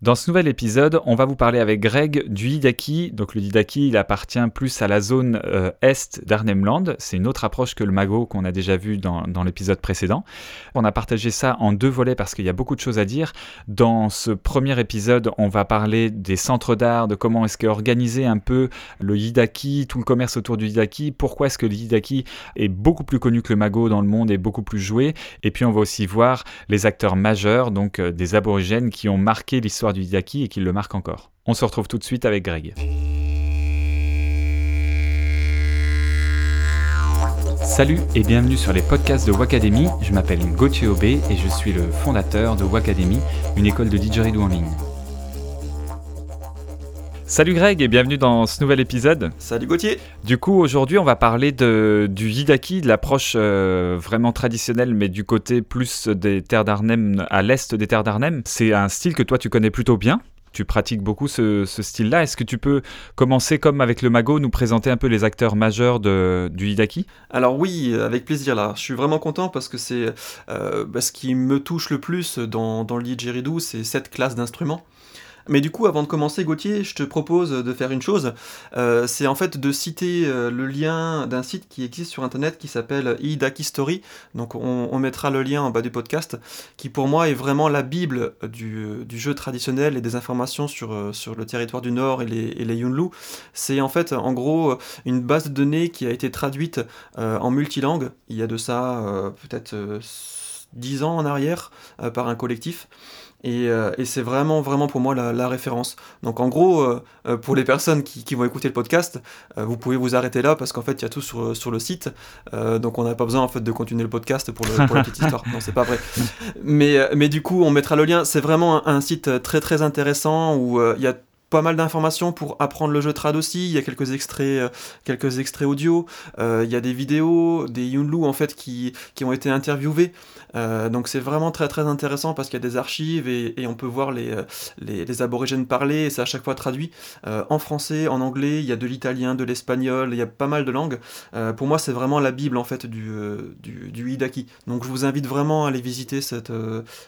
Dans ce nouvel épisode, on va vous parler avec Greg du Hidaki. Donc le Hidaki, il appartient plus à la zone euh, est d'Arnhemland. C'est une autre approche que le Mago qu'on a déjà vu dans, l'épisode précédent. On a partagé ça en deux volets parce qu'il y a beaucoup de choses à dire. Dans ce premier épisode, on va parler des centres d'art, de comment est-ce qu'est organisé un peu le Hidaki, tout le commerce autour du Hidaki, pourquoi est-ce que le Hidaki est beaucoup plus connu que le Mago dans le monde et beaucoup plus joué? Et puis on va aussi voir les acteurs majeurs, donc euh, des aborigènes qui ont marqué l'histoire du Hidaki et qu'il le marque encore. On se retrouve tout de suite avec Greg. Salut et bienvenue sur les podcasts de Wacademy. Je m'appelle Gauthier Aubé et je suis le fondateur de Wacademy, une école de didgeridoo en ligne. Salut Greg et bienvenue dans ce nouvel épisode. Salut Gauthier. Du coup, aujourd'hui, on va parler de, du Hidaki, de l'approche euh, vraiment traditionnelle, mais du côté plus des terres d'Arnhem, à l'est des terres d'Arnhem. C'est un style que toi, tu connais plutôt bien. Tu pratiques beaucoup ce, style-là. Est-ce que tu peux commencer, comme avec le Mago, nous présenter un peu les acteurs majeurs de, du Hidaki Alors oui, avec plaisir là. Je suis vraiment content parce que c'est euh, bah, ce qui me touche le plus dans, dans le didgeridoo, c'est cette classe d'instruments. Mais du coup, avant de commencer, Gauthier, je te propose de faire une chose. Euh, c'est en fait de citer euh, le lien d'un site qui existe sur Internet qui s'appelle Idaki Story. Donc on, mettra le lien en bas du podcast, qui pour moi est vraiment la bible du, jeu traditionnel et des informations sur, euh, sur le territoire du Nord et les, et les Yunlu. C'est en fait, en gros, une base de données qui a été traduite en multilangue. Il y a de ça peut-être 10 ans en arrière par un collectif. Euh, et, c'est vraiment, vraiment pour moi la, référence. Donc en gros, euh, euh, pour les personnes qui, vont écouter le podcast, vous pouvez vous arrêter là parce qu'en fait, il y a tout sur, sur le site. donc on n'a pas besoin en fait de continuer le podcast pour, le, pour la petite histoire. Non, c'est pas vrai. Mais, mais du coup, on mettra le lien. C'est vraiment un, un, site très très intéressant où il y a pas mal d'informations pour apprendre le jeu trad aussi. Il y a quelques extraits, euh, quelques extraits audio. Euh, il y a des vidéos, des Yunlu en fait qui, qui ont été interviewés. Euh, donc c'est vraiment très très intéressant parce qu'il y a des archives et, on peut voir les, les, aborigènes parler et c'est à chaque fois traduit en français, en anglais. Il y a de l'italien, de l'espagnol. Il y a pas mal de langues. pour moi c'est vraiment la bible en fait du, du, du Hidaki. Donc je vous invite vraiment à aller visiter cette,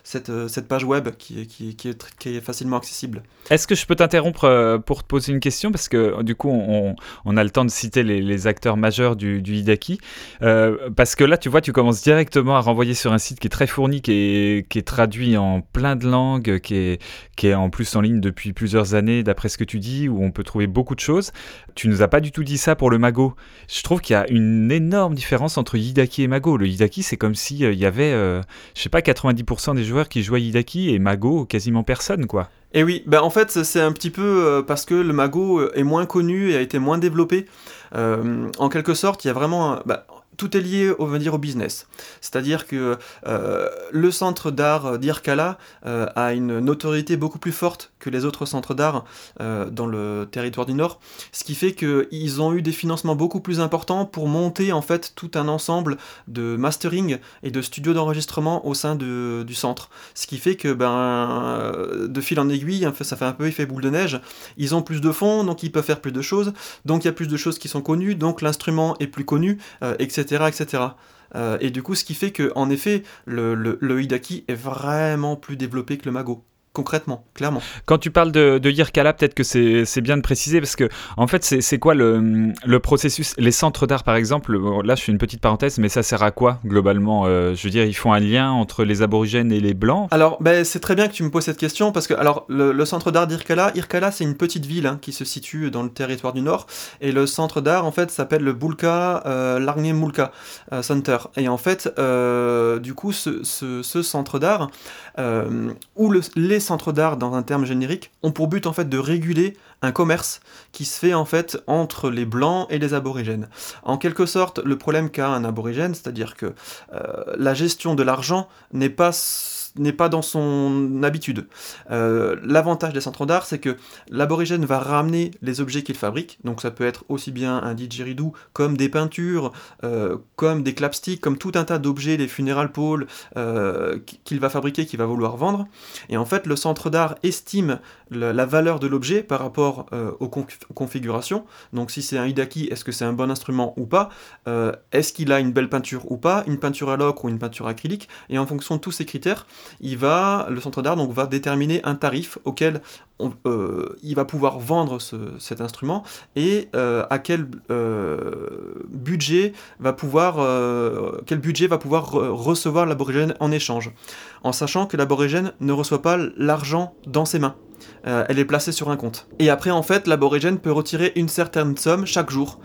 cette, cette page web qui, qui, qui est facilement accessible. Est-ce que je peux t'interrompre? Euh, pour te poser une question parce que du coup on, a le temps de citer les, acteurs majeurs du, Hidaki. Euh, parce que là tu vois tu commences directement à renvoyer sur un site qui est très fourni qui est, traduit en plein de langues qui est, en plus en ligne depuis plusieurs années d'après ce que tu dis où on peut trouver beaucoup de choses. Tu nous as pas du tout dit ça pour le Mago. Je trouve qu'il y a une énorme différence entre Hidaki et Mago. Le Hidaki c'est comme s'il euh, il y avait je sais pas 90% des joueurs qui jouaient Hidaki et Mago quasiment personne quoi et oui, ben en fait c'est un petit peu euh, parce que le mago est moins connu et a été moins développé. Euh, en quelque sorte, il y a vraiment... Bah, tout est lié dire, au business. C'est-à-dire que euh, le centre d'art d'Irkala euh, a une notoriété beaucoup plus forte que les autres centres d'art euh, dans le territoire du Nord, ce qui fait qu'ils ont eu des financements beaucoup plus importants pour monter en fait tout un ensemble de mastering et de studios d'enregistrement au sein du centre. Ce qui fait que ben, de fil en aiguille, ça fait un peu effet boule de neige, ils ont plus de fonds, donc ils peuvent faire plus de choses, donc il y a plus de choses qui sont connues, donc l'instrument est plus connu, etc Euh, et du coup, ce qui fait que, en effet, le Hidaki est vraiment plus développé que le Mago concrètement, clairement. Quand tu parles de, de Yirkala, peut-être que c'est bien de préciser, parce que en fait, c'est quoi le, le, processus? Les centres d'art, par exemple, là je fais une petite parenthèse, mais ça sert à quoi globalement euh, Je veux dire, ils font un lien entre les aborigènes et les blancs? Alors, ben, c'est très bien que tu me poses cette question, parce que alors le, centre d'art d'Irkala, Irkala c'est une petite ville hein, qui se situe dans le territoire du Nord, et le centre d'art en fait s'appelle le Bulka euh, Mulka euh, Center. Et en fait, euh, du coup, ce, ce, ce centre d'art, où le, les centres d'art, dans un terme générique, ont pour but en fait de réguler un commerce qui se fait en fait entre les blancs et les aborigènes. En quelque sorte, le problème qu'a un aborigène, c'est-à-dire que euh, la gestion de l'argent n'est pas n'est pas dans son habitude. Euh, l'avantage des centres d'art, c'est que l'aborigène va ramener les objets qu'il fabrique, donc ça peut être aussi bien un didgeridoo, comme des peintures, euh, comme des clapsticks, comme tout un tas d'objets, des funeral poles euh, qu'il va fabriquer, qu'il va vouloir vendre. Et en fait, le centre d'art estime la, valeur de l'objet par rapport aux, configurations. Donc si c'est un Hidaki, est-ce que c'est un bon instrument ou pas? Est-ce qu'il a une belle peinture ou pas? Une peinture à l'ocre ou une peinture acrylique? Et en fonction de tous ces critères, il va, le centre d'art donc va déterminer un tarif auquel euh, il va pouvoir vendre cet instrument et euh, à quel euh, budget va pouvoir quel budget va pouvoir recevoir l'aborigène en échange. En sachant que l'aborigène ne reçoit pas l'argent dans ses mains. Elle est placée sur un compte. Et après en fait l'aborigène peut retirer une certaine somme chaque jour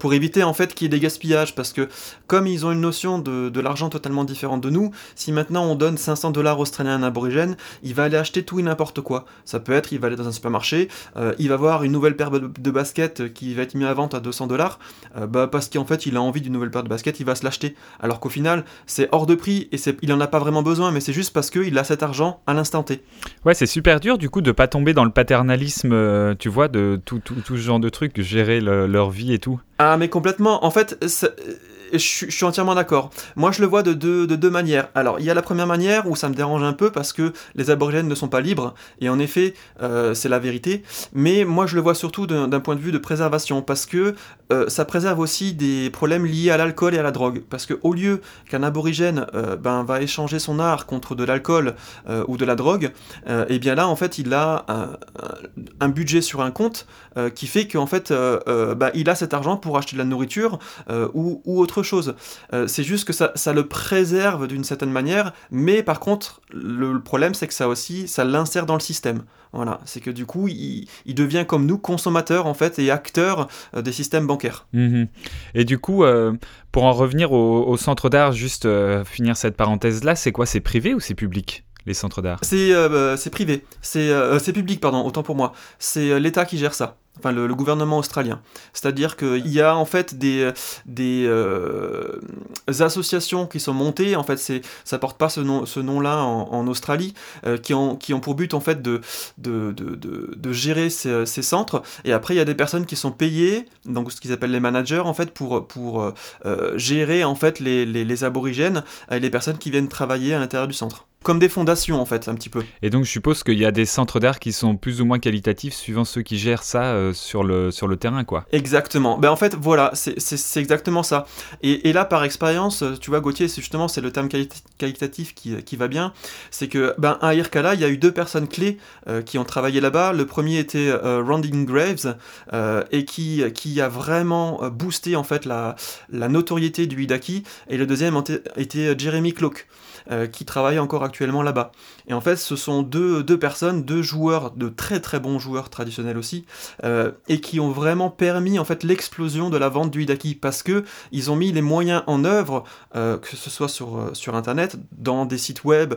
pour éviter en fait qu'il y ait des gaspillages, parce que comme ils ont une notion de, l'argent totalement différente de nous, si maintenant on donne 500 dollars australiens à un aborigène, il va aller acheter tout et n'importe quoi. Ça peut être, il va aller dans un supermarché, euh, il va voir une nouvelle paire de, baskets qui va être mise à vente à 200 dollars, euh, bah parce qu'en fait il a envie d'une nouvelle paire de baskets, il va se l'acheter. Alors qu'au final, c'est hors de prix et il en a pas vraiment besoin, mais c'est juste parce qu'il a cet argent à l'instant T. Ouais, c'est super dur du coup de pas tomber dans le paternalisme, euh, tu vois, de tout, ce genre de trucs, gérer leur vie et tout. Ah mais complètement. En fait, je, suis entièrement d'accord. Moi, je le vois de deux, de deux manières. Alors, il y a la première manière où ça me dérange un peu parce que les aborigènes ne sont pas libres, et en effet, euh, c'est la vérité. Mais moi, je le vois surtout d'un point de vue de préservation, parce que euh, ça préserve aussi des problèmes liés à l'alcool et à la drogue. Parce que au lieu qu'un aborigène euh, ben, va échanger son art contre de l'alcool ou de la drogue, et eh bien là, en fait, il a un, budget sur un compte qui fait qu'en fait, ben, il a cet argent pour acheter de la nourriture ou, ou autre chose. Euh, c'est juste que ça, le préserve d'une certaine manière, mais par contre, le, problème c'est que ça aussi, ça l'insère dans le système. Voilà, c'est que du coup, il, devient comme nous, consommateur en fait et acteur euh, des systèmes bancaires. Mhm. Et du coup, euh, pour en revenir au, centre d'art, juste finir cette parenthèse là, c'est quoi? C'est privé ou c'est public? Les centres d'art C'est privé, c'est public, pardon, autant pour moi. C'est l'État qui gère ça enfin le, gouvernement australien. C'est-à-dire qu'il y a en fait des, euh, associations qui sont montées, en fait ça porte pas ce, nom, ce nom-là en, Australie, euh, qui, ont, pour but en fait de, gérer ces, centres. Et après il y a des personnes qui sont payées, donc ce qu'ils appellent les managers en fait, pour, euh, gérer en fait les aborigènes et les personnes qui viennent travailler à l'intérieur du centre comme des fondations en fait, un petit peu. Et donc je suppose qu'il y a des centres d'art qui sont plus ou moins qualitatifs suivant ceux qui gèrent ça euh, sur, le, sur le terrain, quoi. Exactement. Ben en fait, voilà, c'est exactement ça. Et, là, par expérience, tu vois, Gauthier, c'est justement c'est le terme qualitatif qui, qui, va bien. C'est que ben à Irkala, il y a eu deux personnes clés euh, qui ont travaillé là-bas. Le premier était euh, Ronding Graves et qui, qui a vraiment boosté en fait la, la notoriété du Hidaki. Et le deuxième était Jeremy Cloak. Euh, qui travaillent encore actuellement là-bas. Et en fait, ce sont deux, deux, personnes, deux joueurs, de très très bons joueurs traditionnels aussi, euh, et qui ont vraiment permis en fait l'explosion de la vente du Hidaki parce que ils ont mis les moyens en œuvre, euh, que ce soit sur, sur internet, dans des sites web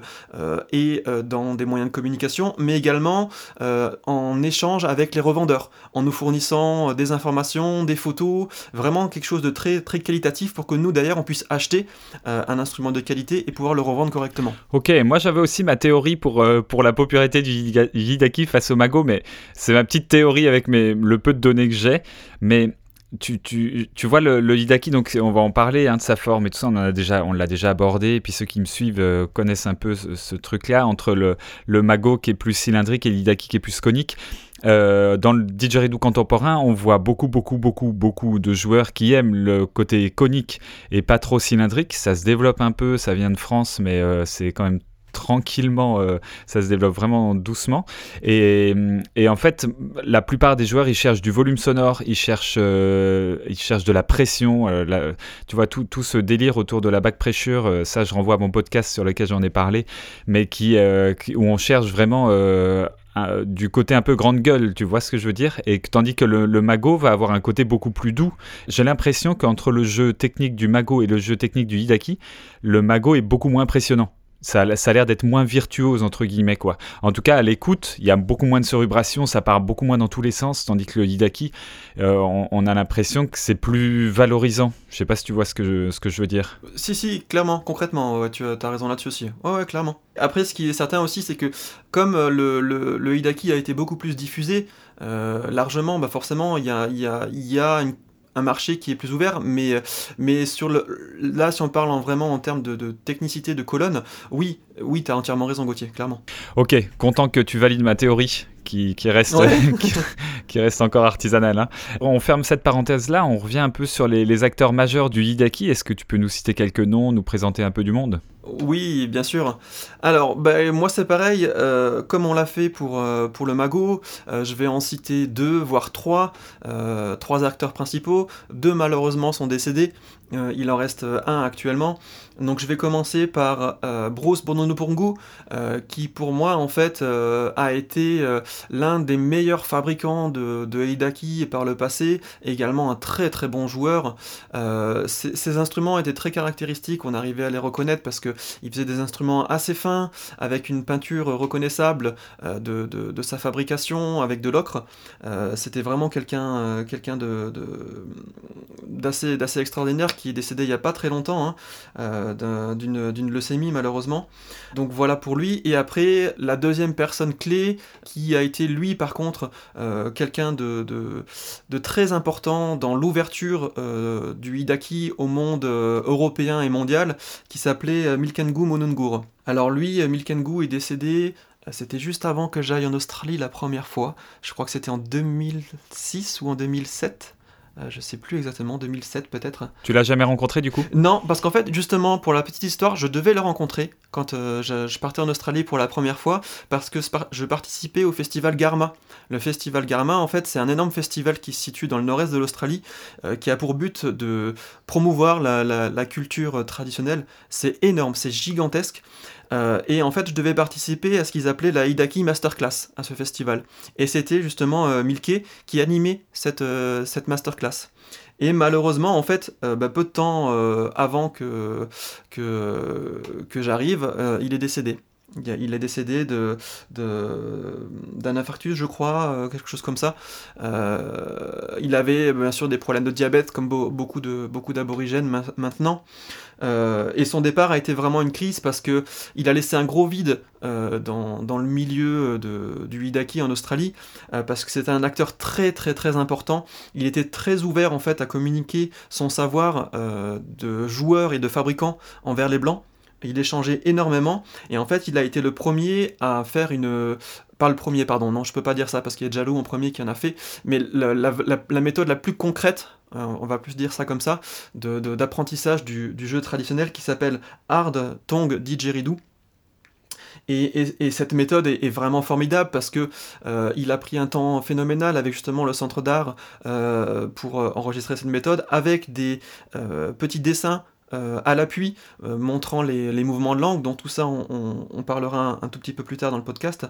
et dans des moyens de communication, mais également en échange avec les revendeurs, en nous fournissant des informations, des photos, vraiment quelque chose de très très qualitatif pour que nous d'ailleurs on puisse acheter un instrument de qualité et pouvoir le revendre correctement. Ok, moi j'avais aussi ma théorie pour, euh, pour la popularité du Hidaki face au Mago, mais c'est ma petite théorie avec mes, le peu de données que j'ai. Mais tu, tu, tu, vois le, le, Hidaki, donc on va en parler hein, de sa forme et tout ça, on, déjà, l'a déjà abordé, et puis ceux qui me suivent euh, connaissent un peu ce, truc-là, entre le, le Mago qui est plus cylindrique et l'Hidaki qui est plus conique. Euh, dans le didgeridoo contemporain, on voit beaucoup, beaucoup, beaucoup, beaucoup de joueurs qui aiment le côté conique et pas trop cylindrique. Ça se développe un peu, ça vient de France, mais c'est quand même tranquillement, euh, ça se développe vraiment doucement. Et, et, en fait, la plupart des joueurs, ils cherchent du volume sonore, ils cherchent, ils cherchent de la pression. tu vois, tout, tout, ce délire autour de la back pressure, ça, je renvoie à mon podcast sur lequel j'en ai parlé, mais qui, où on cherche vraiment du côté un peu grande gueule, tu vois ce que je veux dire? Et tandis que le, Mago va avoir un côté beaucoup plus doux. J'ai l'impression qu'entre le jeu technique du Mago et le jeu technique du Hidaki, le Mago est beaucoup moins impressionnant ça, a l'air d'être moins virtuose entre guillemets quoi. En tout cas à l'écoute, il y a beaucoup moins de survibration, ça part beaucoup moins dans tous les sens, tandis que le Hidaki, euh, on, a l'impression que c'est plus valorisant. Je sais pas si tu vois ce que je, veux dire. Si si, clairement, concrètement, tu as raison là-dessus aussi. Ouais ouais, clairement. Après, ce qui est certain aussi, c'est que comme euh, le, Hidaki a été beaucoup plus diffusé, euh, largement, bah forcément, il y, a, y a une un marché qui est plus ouvert, mais, mais sur le, là, si on parle vraiment en termes de, technicité de colonne, oui, oui, tu as entièrement raison, Gauthier, clairement. Ok, content que tu valides ma théorie. Qui, qui reste, qui, reste encore artisanale. Hein. On ferme cette parenthèse-là, on revient un peu sur les, les acteurs majeurs du Hidaki. Est-ce que tu peux nous citer quelques noms, nous présenter un peu du monde? Oui, bien sûr. Alors, bah, moi c'est pareil, euh, comme on l'a fait pour, euh, pour le Mago, euh, je vais en citer deux, voire trois, trois acteurs principaux. Deux malheureusement sont décédés, il en reste un actuellement. Donc je vais commencer par Bruce Bononopungu, qui pour moi en fait a été l'un des meilleurs fabricants de, de Eidaki par le passé, également un très très bon joueur. ces instruments étaient très caractéristiques, on arrivait à les reconnaître parce que il faisait des instruments assez fins, avec une peinture reconnaissable euh, de, sa fabrication, avec de l'ocre. Euh, c'était vraiment quelqu'un euh, d'assez, extraordinaire est décédé il n'y a pas très longtemps, hein, d'une, leucémie malheureusement. Donc voilà pour lui. Et après, la deuxième personne clé, qui a été lui par contre quelqu'un de, très important dans l'ouverture du Hidaki au monde européen et mondial, qui s'appelait Milkengu Monungur. Alors lui, euh, Milkengu est décédé, euh, c'était juste avant que j'aille en Australie la première fois. Je crois que c'était en 2006 ou en 2007. Euh, je sais plus exactement, 2007 peut-être. Tu l'as jamais rencontré du coup? Non, parce qu'en fait, justement, pour la petite histoire, je devais le rencontrer quand je, partais en Australie pour la première fois, parce que je participais au festival Garma. Le festival Garma, en fait, c'est un énorme festival qui se situe dans le nord-est de l'Australie, qui a pour but de promouvoir la culture traditionnelle. C'est énorme, c'est gigantesque. Euh, et en fait, je devais participer à ce qu'ils appelaient la Hidaki Masterclass à ce festival. Et c'était justement euh, Milke qui animait cette, euh, cette masterclass. Et malheureusement, en fait, bah, peu de temps avant que, que j'arrive, il est décédé. Il est décédé d'un infarctus, je crois, quelque chose comme ça. il avait bien sûr des problèmes de diabète, comme beaucoup, d'aborigènes maintenant. Euh, et son départ a été vraiment une crise parce que il a laissé un gros vide euh, dans, le milieu du Hidaki en Australie, euh, parce que c'était un acteur très très très important. Il était très ouvert en fait à communiquer son savoir de joueur et de fabricant envers les blancs. Il échangeait énormément et en fait il a été le premier à faire une pas le premier pardon non je peux pas dire ça parce qu'il y a Jalou en premier qui en a fait mais la méthode la plus concrète euh, on va plus dire ça comme ça, d'apprentissage du, jeu traditionnel qui s'appelle Hard Tong Didgeridoo. Et, cette méthode est, vraiment formidable parce que euh, il a pris un temps phénoménal avec justement le centre d'art euh, pour enregistrer cette méthode, avec des petits dessins euh, à l'appui, euh, montrant les, mouvements de langue, dont tout ça on, parlera un, tout petit peu plus tard dans le podcast.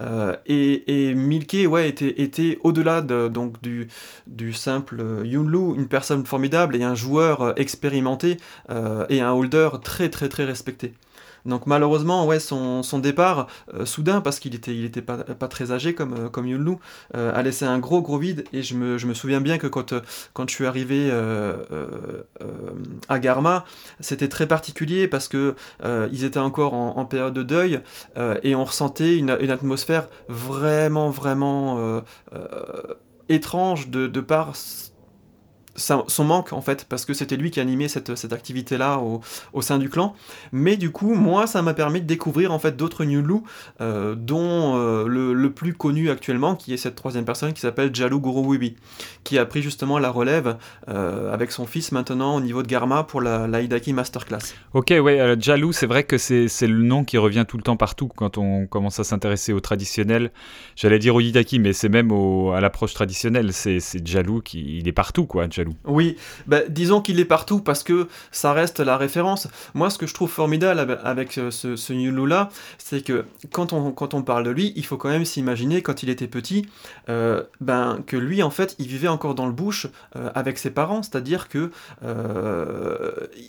Euh, et, Milke était, au-delà de, donc, du, du simple Yunlu, une personne formidable et un joueur expérimenté et un holder très très très respecté. Donc malheureusement, ouais, son, départ, euh, soudain, parce qu'il était, il était pas, très âgé comme, euh, comme Yunlu, euh, a laissé un gros gros vide. Et je me, souviens bien que quand, quand je suis arrivé à Garma, c'était très particulier parce que ils étaient encore en, période de deuil et on ressentait une, une atmosphère vraiment, vraiment étrange de, de par son manque en fait, parce que c'était lui qui animait cette, cette activité-là au, au, sein du clan. Mais du coup, moi, ça m'a permis de découvrir en fait d'autres New euh, dont euh, le, le, plus connu actuellement, qui est cette troisième personne qui s'appelle Jalou Guruwibi, qui a pris justement la relève euh, avec son fils maintenant au niveau de Garma pour la, la Hidaki Masterclass. Ok, ouais, Jalou, c'est vrai que c'est le nom qui revient tout le temps partout quand on commence à s'intéresser au traditionnel. J'allais dire au Hidaki, mais c'est même au, à l'approche traditionnelle, c'est Jalou qui il est partout quoi. Oui, bah, disons qu'il est partout parce que ça reste la référence. Moi, ce que je trouve formidable avec euh, ce, ce là c'est que quand on, quand on parle de lui, il faut quand même s'imaginer quand il était petit, euh, ben, que lui, en fait, il vivait encore dans le bush euh, avec ses parents, c'est-à-dire que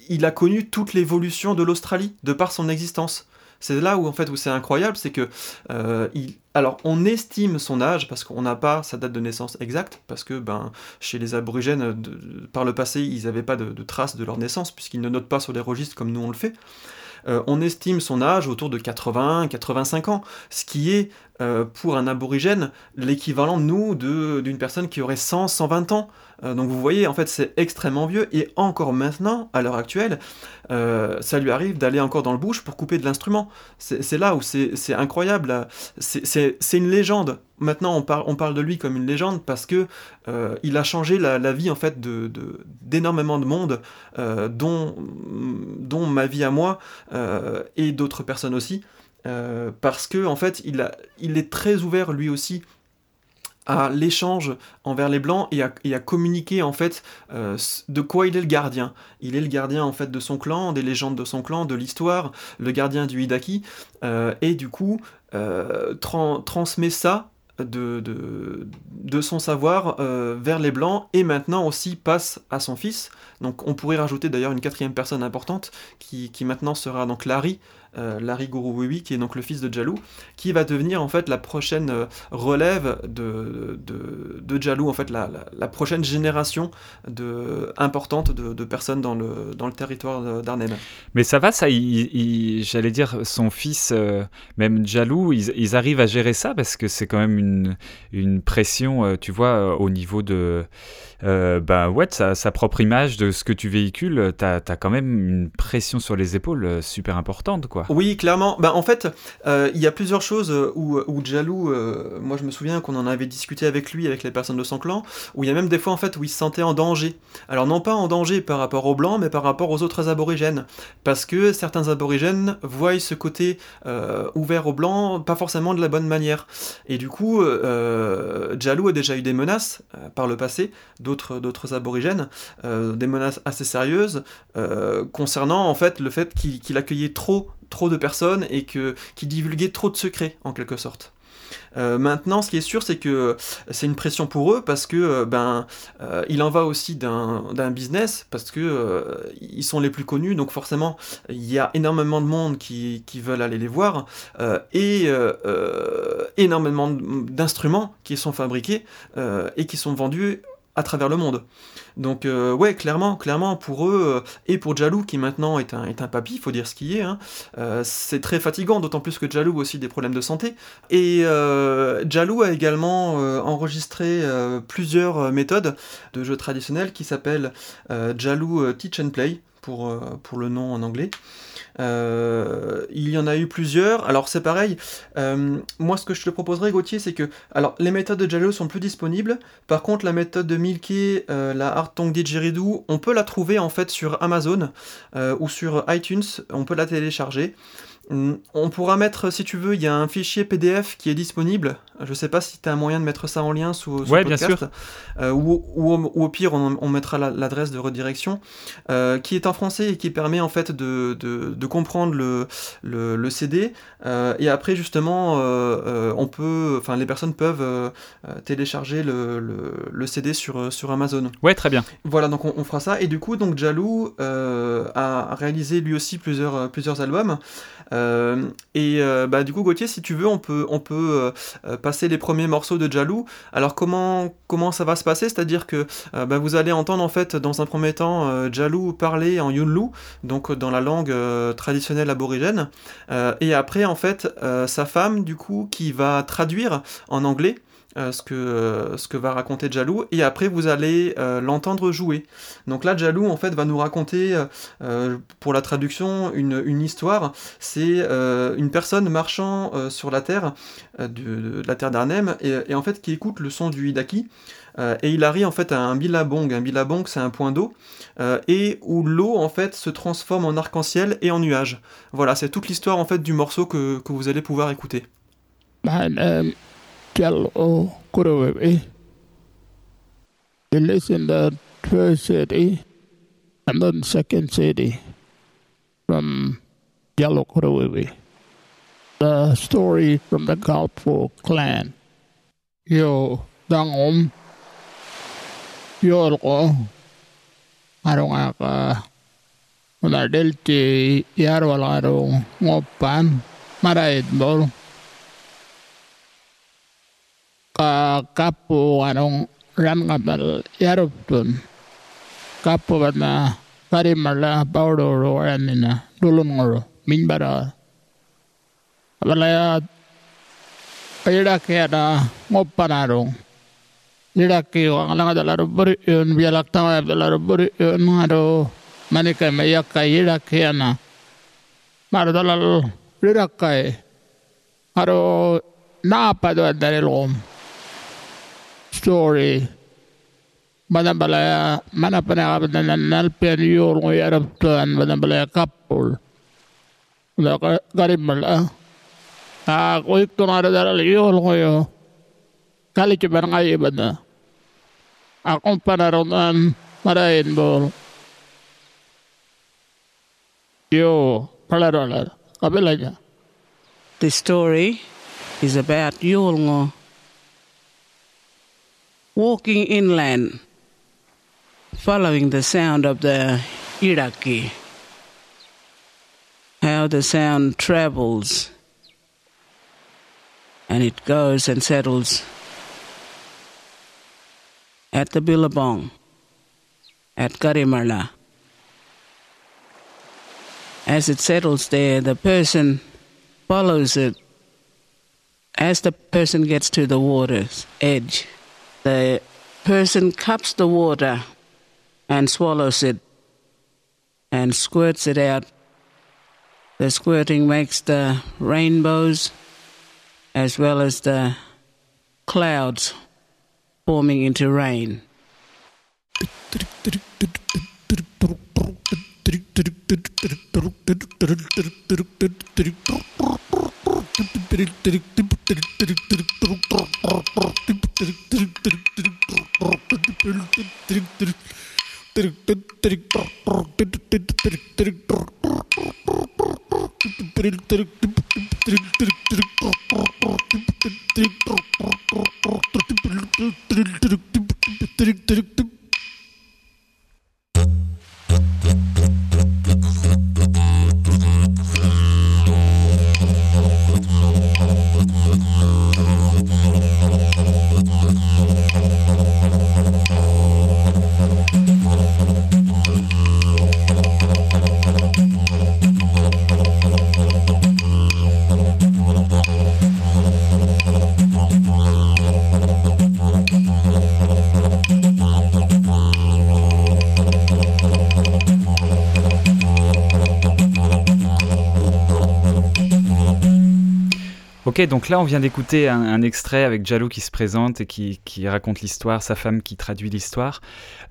il a connu toute l'évolution de l'Australie de par son existence. C'est là où en fait où c'est incroyable, c'est que euh, alors on estime son âge parce qu'on n'a pas sa date de naissance exacte parce que ben chez les aborigènes par le passé ils n'avaient pas de, traces de leur naissance puisqu'ils ne notent pas sur les registres comme nous on le fait. Euh, on estime son âge autour de 80-85 ans, ce qui est pour un aborigène l'équivalent, nous, d'une personne qui aurait 100, 120 ans. Euh, donc vous voyez, en fait, c'est extrêmement vieux, et encore maintenant, à l'heure actuelle, euh, ça lui arrive d'aller encore dans le bouche pour couper de l'instrument. C'est là où c'est incroyable, c'est une légende. Maintenant, on, on, parle de lui comme une légende parce que euh, il a changé la, vie en fait d'énormément de, de, monde, dont, dont ma vie à moi et d'autres personnes aussi. Parce que en fait, il, est très ouvert lui aussi à l'échange envers les blancs et à, communiquer en fait euh, de quoi il est le gardien. Il est le gardien en fait de son clan, des légendes de son clan, de l'histoire, le gardien du Hidaki, euh, et du coup euh, transmet ça de, son savoir vers les blancs et maintenant aussi passe à son fils. Donc on pourrait rajouter d'ailleurs une quatrième personne importante qui maintenant sera donc Larry, euh, Larry Guru qui est donc le fils de Jalou, qui va devenir en fait la prochaine euh, relève de, de, Jalou, en fait la, la, prochaine génération de, importante de, personnes dans le, dans le territoire d'Arnhem. Mais ça va, ça, j'allais dire, son fils, euh, même Jalou, ils, ils, arrivent à gérer ça parce que c'est quand même une, une pression, tu vois, au niveau de euh, bah ouais, sa, sa, propre image de ce que tu véhicules, tu as, quand même une pression sur les épaules super importante, quoi. Oui, clairement. Bah, en fait, euh, il y a plusieurs choses où, où Jalou, moi je me souviens qu'on en avait discuté avec lui, avec les personnes de son clan, où il y a même des fois en fait où il se sentait en danger. Alors non pas en danger par rapport aux blancs, mais par rapport aux autres aborigènes. Parce que certains aborigènes voient ce côté ouvert aux blancs pas forcément de la bonne manière. Et du coup, Jalou a déjà eu des menaces par le passé d'autres aborigènes, euh, des menaces assez sérieuses euh, concernant en fait le fait qu'il accueillait trop trop de personnes et que qu'il divulguait trop de secrets en quelque sorte. Euh, maintenant, ce qui est sûr, c'est que c'est une pression pour eux parce que ben il en va aussi d'un business parce que ils sont les plus connus, donc forcément il y a énormément de monde qui, qui veulent aller les voir et énormément d'instruments qui sont fabriqués et qui sont vendus à travers le monde. Donc euh, ouais, clairement, clairement pour eux euh, et pour Jalou qui maintenant est un, est un papy, faut dire ce qui est, hein, euh, c'est très fatigant, d'autant plus que Jalou aussi des problèmes de santé. Et Jalou a également enregistré plusieurs méthodes de jeux traditionnels qui s'appellent Jalou Teach and Play pour, pour le nom en anglais. Euh, il y en a eu plusieurs. Alors c'est pareil. Euh, moi, ce que je te proposerais, Gauthier, c'est que, alors, les méthodes de Jalo sont plus disponibles. Par contre, la méthode de Milky, euh, la Art Tong Didgeridoo, on peut la trouver en fait sur Amazon ou sur iTunes. On peut la télécharger. Mm, on pourra mettre, si tu veux, il y a un fichier PDF qui est disponible. Je sais pas si tu as un moyen de mettre ça en lien sous, sous podcast. Bien sûr. Euh, ou, au pire, on, mettra l'adresse de redirection, euh, qui est en français et qui permet en fait de, comprendre le, le, CD. Euh, et après, justement, on peut, enfin, les personnes peuvent télécharger le, le, CD sur, sur Amazon. Ouais, très bien. Voilà, donc on, fera ça. Et du coup, donc Jalou a réalisé lui aussi plusieurs, plusieurs albums. Euh, et euh, bah, du coup, Gauthier, si tu veux, on peut, euh, passer les premiers morceaux de Jalou. Alors, comment, comment ça va se passer? C'est-à-dire que bah, vous allez entendre, en fait, dans un premier temps, Jalou parler en Yunlu, donc dans la langue traditionnelle aborigène. et après, en fait, sa femme, du coup, qui va traduire en anglais. Euh, ce, que, euh, ce que va raconter Jalou, et après vous allez euh, l'entendre jouer. Donc là, Jalou, en fait, va nous raconter, pour la traduction, une, une histoire. C'est une personne marchant sur la terre, de, la terre d'Arnhem, et, en fait qui écoute le son du Hidaki. et il arrive en fait à un bilabong. Un bilabong, c'est un point d'eau, et où l'eau en fait se transforme en arc-en-ciel et en nuage. Voilà, c'est toute l'histoire en fait du morceau que, que vous allez pouvoir écouter. Bah, tell o kurowewe. They listen to first city and then second city from Yellow Kurowewe. The story from the Galpo clan. Yo, dangom. Yo, ko. Araw nga ka. Unadel kapuvanung ரன்கமல் எருப்துன் ಕಾಪುವನ್ನ ಕರಿ ಮಳ್ಳ ಪೌಡೋಳು ಒಳಮಿನ ಡುಲುನ್ಗಳು ಮಿಂಬರ ವಲಯ ಇಡಕ್ಕೇನ ಒಪ್ಪನಾರು ಇಡಕ್ಕಿ ಅಲಗದೆಲ್ಲರು ಬರಿ ಏನು ಬಿಯಲಕ್ತವೆಲ್ಲರು ಬರಿ ಏನು ಅದು ಮನೆ ಕೈ ಮೈಯಕ್ಕ ಇಡಕ್ಕೇನ ಮರದಲ್ಲ ಇಡಕ್ಕೈ ಅರೋ ನಾಪದು ಅಂದರೆ ಲೋಮ್ story. Madan palaya mana panagabit na nalpian euro yaraptuan madan to kappul da garib mala ah. ah, a koik to nara dara euro koyo kali ci ban ngay ibada a kompanaron an marain bol yo palarolar kabelanya This story is about Yulngo walking inland, following the sound of the Iraki. How the sound travels and it goes and settles at the Billabong, at Garimarla. As it settles there, the person follows it. As the person gets to the water's edge, the person cups the water and swallows it and squirts it out. The squirting makes the rainbows as well as the clouds forming into rain. Ok, donc là on vient d'écouter un, extrait avec Jalou qui se présente et qui, raconte l'histoire, sa femme qui traduit l'histoire.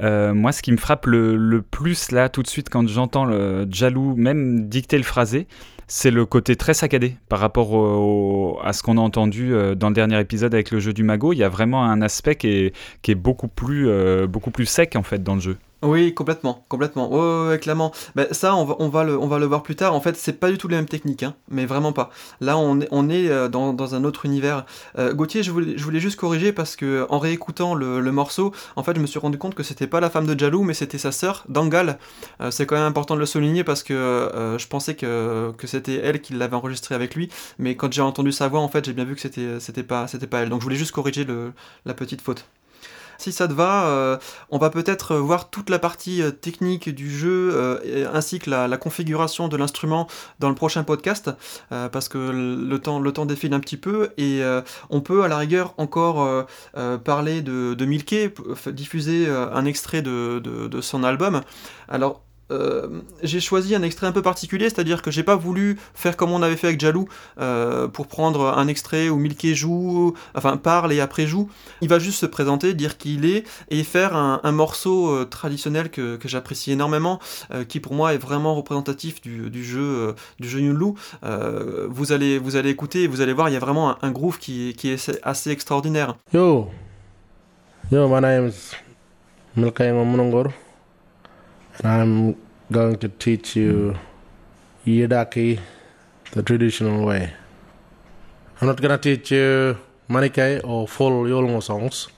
Euh, moi, ce qui me frappe le, plus là tout de suite quand j'entends le Jalou même dicter le phrasé, c'est le côté très saccadé par rapport à ce qu'on a entendu euh, dans le dernier épisode avec le jeu du magot. Il y a vraiment un aspect qui est, qui est beaucoup, plus, euh, beaucoup plus sec en fait dans le jeu. Oui, complètement, complètement. Ouais, ouais, clairement. Ben, ça, on va, on, va le, on va le voir plus tard. En fait, c'est pas du tout les mêmes techniques, hein, mais vraiment pas. Là, on est, on est euh, dans, dans un autre univers. Euh, Gauthier, je voulais, je voulais juste corriger parce que en réécoutant le, le morceau, en fait, je me suis rendu compte que c'était pas la femme de Jalou, mais c'était sa sœur, Dangal. Euh, c'est quand même important de le souligner parce que je pensais que, que c'était elle qui l'avait enregistré avec lui, mais quand j'ai entendu sa voix, en fait, j'ai bien vu que c'était, c'était pas, pas elle. Donc, je voulais juste corriger le, la petite faute. Si ça te va, euh, on va peut-être voir toute la partie euh, technique du jeu euh, ainsi que la, configuration de l'instrument dans le prochain podcast euh, parce que le temps, le temps défile un petit peu et euh, on peut à la rigueur encore euh, euh, parler de, de f- diffuser euh, un extrait de, de- de son album. Alors euh, j'ai choisi un extrait un peu particulier, c'est-à-dire que j'ai pas voulu faire comme on avait fait avec Jalou euh, pour prendre un extrait où Milky joue, enfin parle et après joue. Il va juste se présenter, dire qui il est et faire un, morceau euh, traditionnel que, j'apprécie énormément, qui pour moi est vraiment représentatif du, jeu du jeu Yunlu. Vous allez vous allez écouter vous allez voir, il y a vraiment un, groove qui, est assez extraordinaire. Yo, yo, my name is Milkayango Munongor, and I'm going to teach you Yidaki the traditional way. I'm not gonna teach you Manikai or full Yolngo songs.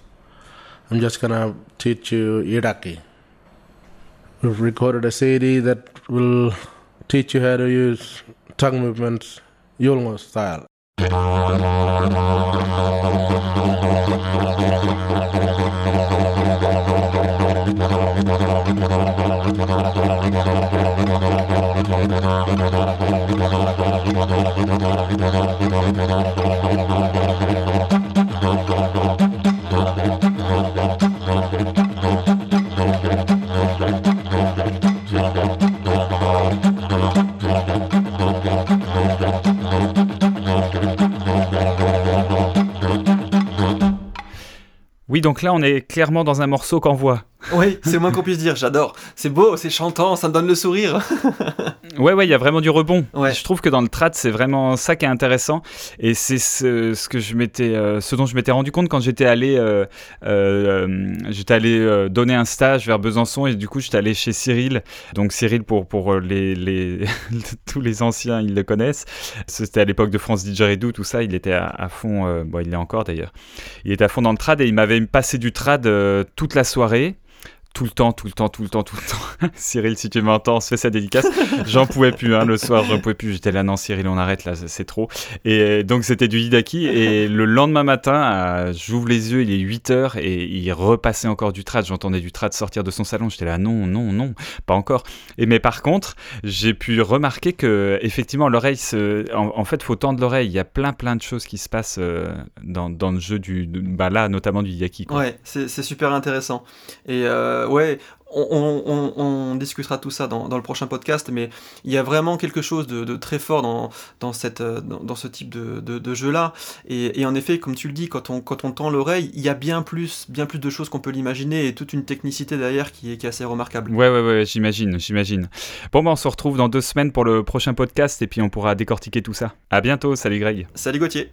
I'm just gonna teach you Yidaki. We've recorded a CD that will teach you how to use tongue movements Yolngo style. Oui, donc là, on est clairement dans un morceau qu'on voit. Oui, c'est le moins qu'on puisse dire, j'adore. C'est beau, c'est chantant, ça me donne le sourire ouais, ouais, il y a vraiment du rebond. Ouais. Je trouve que dans le trad, c'est vraiment ça qui est intéressant. Et c'est ce, ce, que je m'étais, euh, ce dont je m'étais rendu compte quand j'étais allé, euh, euh, j'étais allé donner un stage vers Besançon et du coup, j'étais allé chez Cyril. Donc Cyril, pour, pour les, les tous les anciens, ils le connaissent. C'était à l'époque de France Didgeridoo, tout ça. Il était à, à fond, bon, il est encore d'ailleurs. Il était à fond dans le trad et il m'avait passé du trad toute la soirée tout le temps, tout le temps, tout le temps, tout le temps. Cyril, si tu m'entends, on se fait sa dédicace. J'en pouvais plus, hein, le soir, j'en pouvais plus. J'étais là, non, Cyril, on arrête là, c'est trop. Et donc, c'était du Hidaki. Et le lendemain matin, j'ouvre les yeux, il est 8 heures et il repassait encore du trad. J'entendais du trad sortir de son salon. J'étais là, non, non, non, pas encore. Et mais par contre, j'ai pu remarquer que, effectivement, l'oreille, se... en, fait, faut tendre l'oreille. Il y a plein, plein de choses qui se passent euh, dans, le jeu du, bah là, notamment du Hidaki. Ouais, c'est super intéressant. Et euh, ouais, on, on, on, discutera tout ça dans, dans, le prochain podcast, mais il y a vraiment quelque chose de, de très fort dans, dans, cette, dans, dans, ce type de, de, de jeu-là. Et, et, en effet, comme tu le dis, quand on, quand on tend l'oreille, il y a bien plus, bien plus de choses qu'on peut l'imaginer et toute une technicité derrière qui est, qui est assez remarquable. Ouais, ouais, ouais, j'imagine, j'imagine. Bon, ben, on se retrouve dans deux semaines pour le prochain podcast et puis on pourra décortiquer tout ça. À bientôt, salut Greg. Salut Gauthier.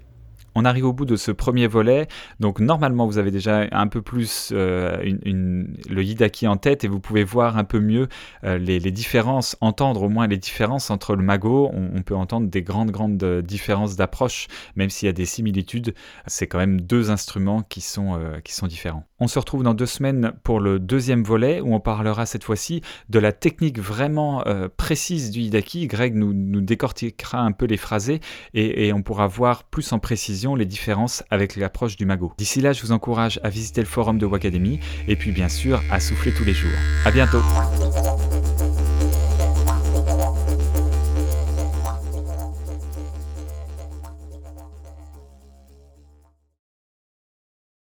On arrive au bout de ce premier volet, donc normalement vous avez déjà un peu plus euh, le Hidaki en tête et vous pouvez voir un peu mieux euh, les, différences, entendre au moins les différences entre le mago. On, peut entendre des grandes grandes différences d'approche, même s'il y a des similitudes. C'est quand même deux instruments qui sont, euh, différents. On se retrouve dans deux semaines pour le deuxième volet où on parlera cette fois-ci de la technique vraiment euh, précise du Hidaki. Greg nous, nous décortiquera un peu les phrasés et, et on pourra voir plus en précision les différences avec l'approche du magot. D'ici là, je vous encourage à visiter le forum de Wacademy et puis bien sûr à souffler tous les jours. À bientôt.